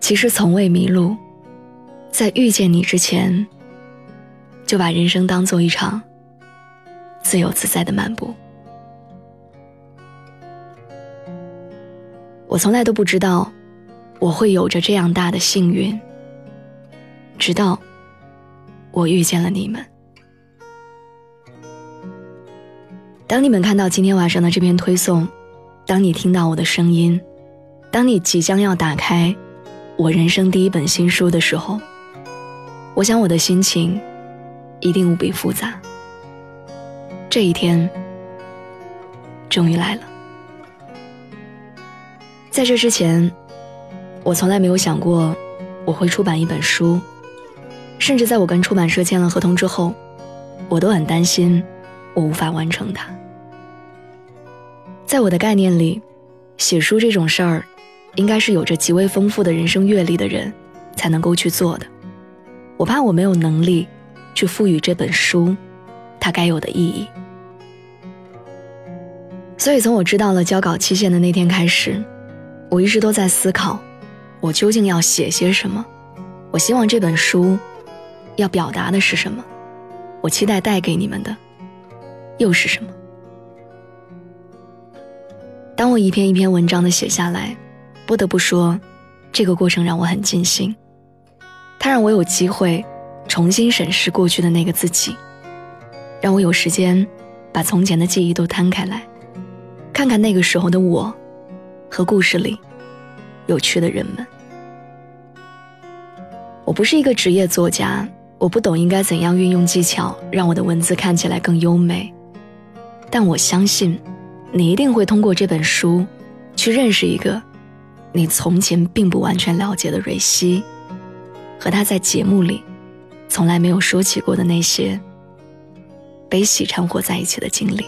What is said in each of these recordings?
其实从未迷路，在遇见你之前，就把人生当做一场自由自在的漫步。我从来都不知道我会有着这样大的幸运，直到我遇见了你们。当你们看到今天晚上的这篇推送，当你听到我的声音，当你即将要打开。我人生第一本新书的时候，我想我的心情一定无比复杂。这一天终于来了。在这之前，我从来没有想过我会出版一本书，甚至在我跟出版社签了合同之后，我都很担心我无法完成它。在我的概念里，写书这种事儿。应该是有着极为丰富的人生阅历的人，才能够去做的。我怕我没有能力，去赋予这本书，它该有的意义。所以从我知道了交稿期限的那天开始，我一直都在思考，我究竟要写些什么？我希望这本书，要表达的是什么？我期待带给你们的，又是什么？当我一篇一篇文章的写下来。不得不说，这个过程让我很尽兴。它让我有机会重新审视过去的那个自己，让我有时间把从前的记忆都摊开来，看看那个时候的我和故事里有趣的人们。我不是一个职业作家，我不懂应该怎样运用技巧让我的文字看起来更优美，但我相信，你一定会通过这本书去认识一个。你从前并不完全了解的瑞希，和他在节目里从来没有说起过的那些悲喜掺和在一起的经历，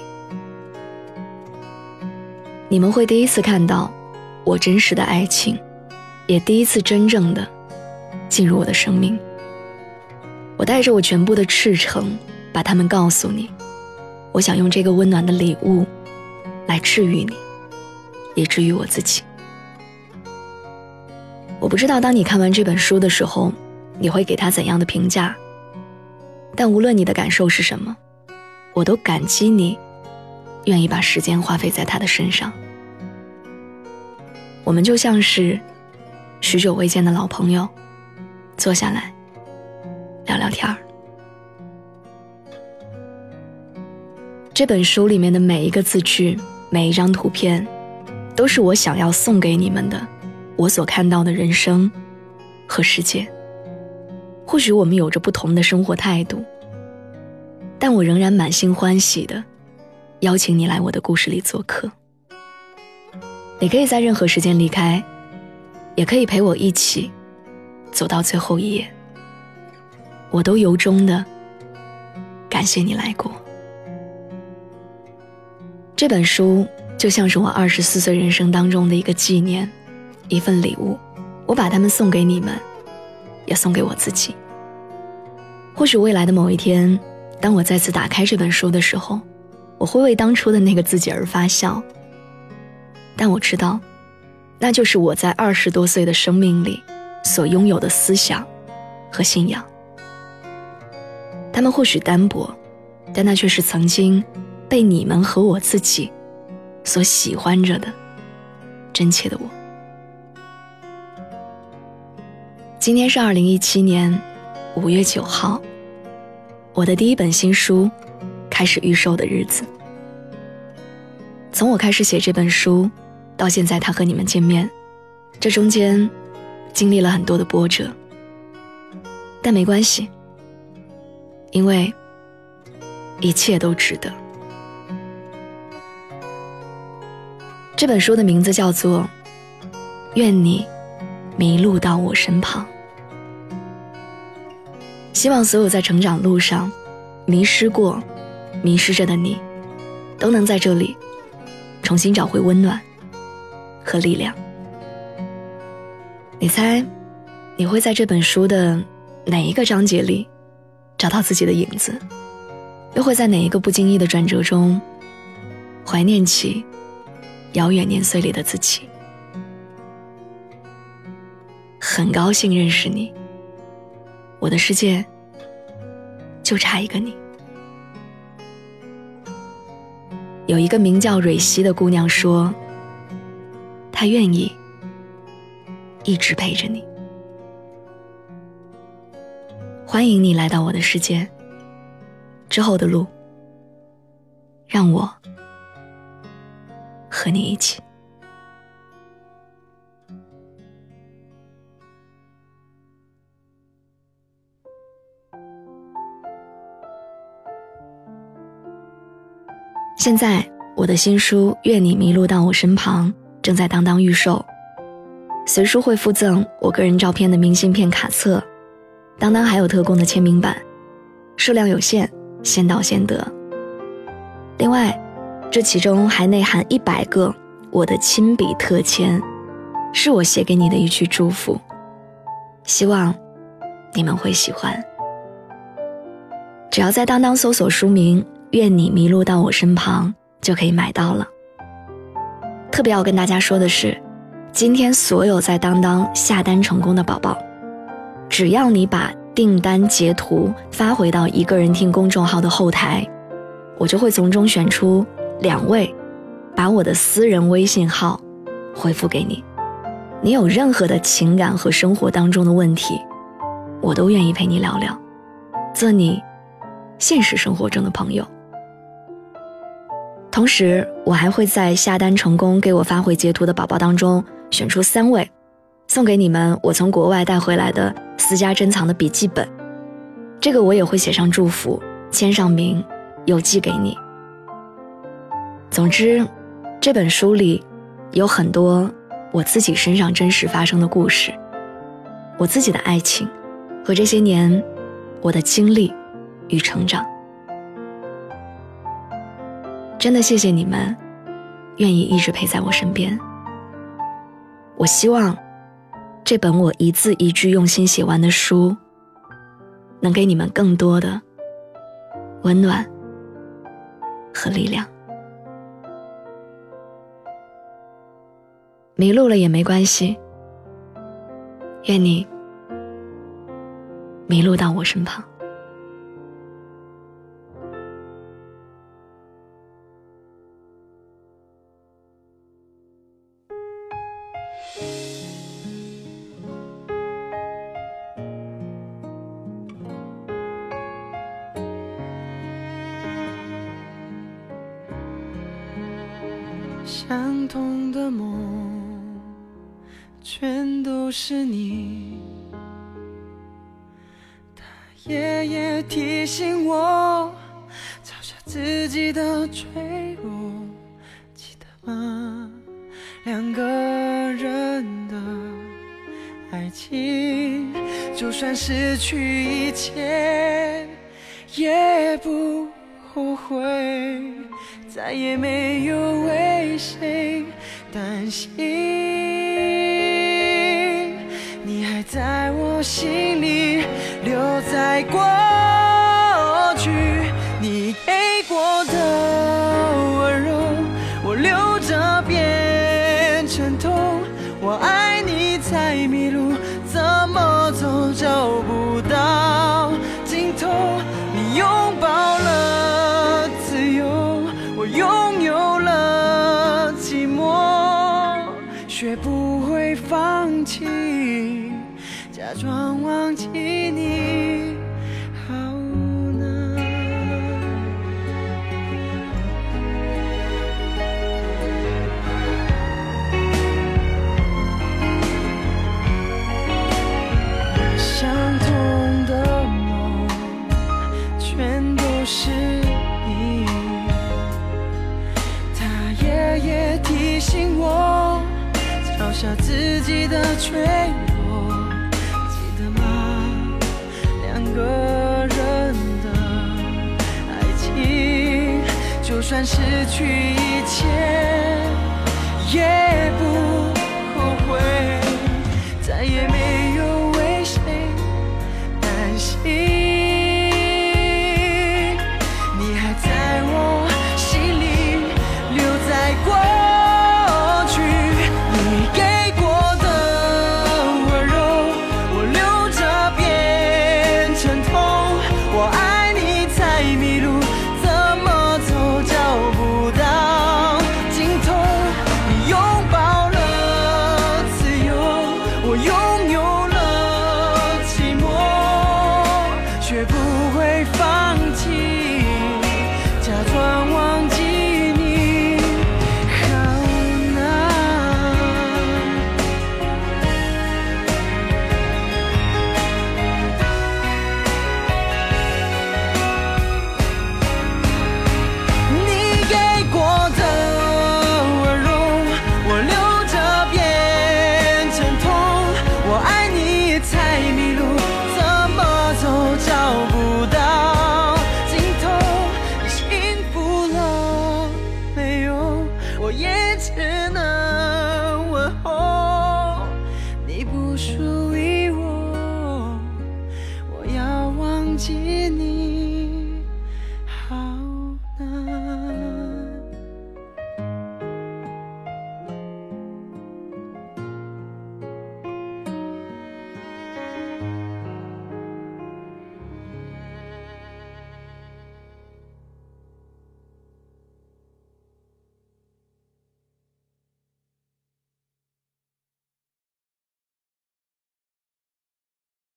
你们会第一次看到我真实的爱情，也第一次真正的进入我的生命。我带着我全部的赤诚，把他们告诉你。我想用这个温暖的礼物来治愈你，也治愈我自己。我不知道当你看完这本书的时候，你会给他怎样的评价。但无论你的感受是什么，我都感激你，愿意把时间花费在他的身上。我们就像是许久未见的老朋友，坐下来聊聊天儿。这本书里面的每一个字句，每一张图片，都是我想要送给你们的。我所看到的人生和世界，或许我们有着不同的生活态度，但我仍然满心欢喜的邀请你来我的故事里做客。你可以在任何时间离开，也可以陪我一起走到最后一页。我都由衷的感谢你来过。这本书就像是我二十四岁人生当中的一个纪念。一份礼物，我把它们送给你们，也送给我自己。或许未来的某一天，当我再次打开这本书的时候，我会为当初的那个自己而发笑。但我知道，那就是我在二十多岁的生命里所拥有的思想和信仰。他们或许单薄，但那却是曾经被你们和我自己所喜欢着的真切的我。今天是二零一七年五月九号，我的第一本新书开始预售的日子。从我开始写这本书，到现在他和你们见面，这中间经历了很多的波折，但没关系，因为一切都值得。这本书的名字叫做《愿你迷路到我身旁》。希望所有在成长路上迷失过、迷失着的你，都能在这里重新找回温暖和力量。你猜，你会在这本书的哪一个章节里找到自己的影子？又会在哪一个不经意的转折中，怀念起遥远年岁里的自己。很高兴认识你，我的世界就差一个你。有一个名叫蕊希的姑娘说，她愿意一直陪着你。欢迎你来到我的世界。之后的路，让我和你一起。现在，我的新书《愿你迷路到我身旁》正在当当预售，随书会附赠我个人照片的明信片卡册，当当还有特供的签名版，数量有限。先到先得。另外，这其中还内含一百个我的亲笔特签，是我写给你的一句祝福，希望你们会喜欢。只要在当当搜索书名“愿你迷路到我身旁”，就可以买到了。特别要跟大家说的是，今天所有在当当下单成功的宝宝，只要你把。订单截图发回到一个人听公众号的后台，我就会从中选出两位，把我的私人微信号回复给你。你有任何的情感和生活当中的问题，我都愿意陪你聊聊，做你现实生活中的朋友。同时，我还会在下单成功给我发回截图的宝宝当中选出三位。送给你们我从国外带回来的私家珍藏的笔记本，这个我也会写上祝福，签上名，邮寄给你。总之，这本书里有很多我自己身上真实发生的故事，我自己的爱情和这些年我的经历与成长。真的谢谢你们，愿意一直陪在我身边。我希望。这本我一字一句用心写完的书，能给你们更多的温暖和力量。迷路了也没关系，愿你迷路到我身旁。相同的梦，全都是你。他夜夜提醒我，嘲笑自己的脆弱，记得吗？两个人的爱情，就算失去一切，也不后悔。再也没有为谁担心，心里留在过去，你给过的温柔，我留着变成痛。我爱你才迷路，怎么走找不到尽头，你拥抱了自由，我。拥有了寂寞，学不会放弃，装忘记你好难。相同的梦全都是你。他夜夜提醒我嘲笑自己的脆弱。就算失去一切，也不，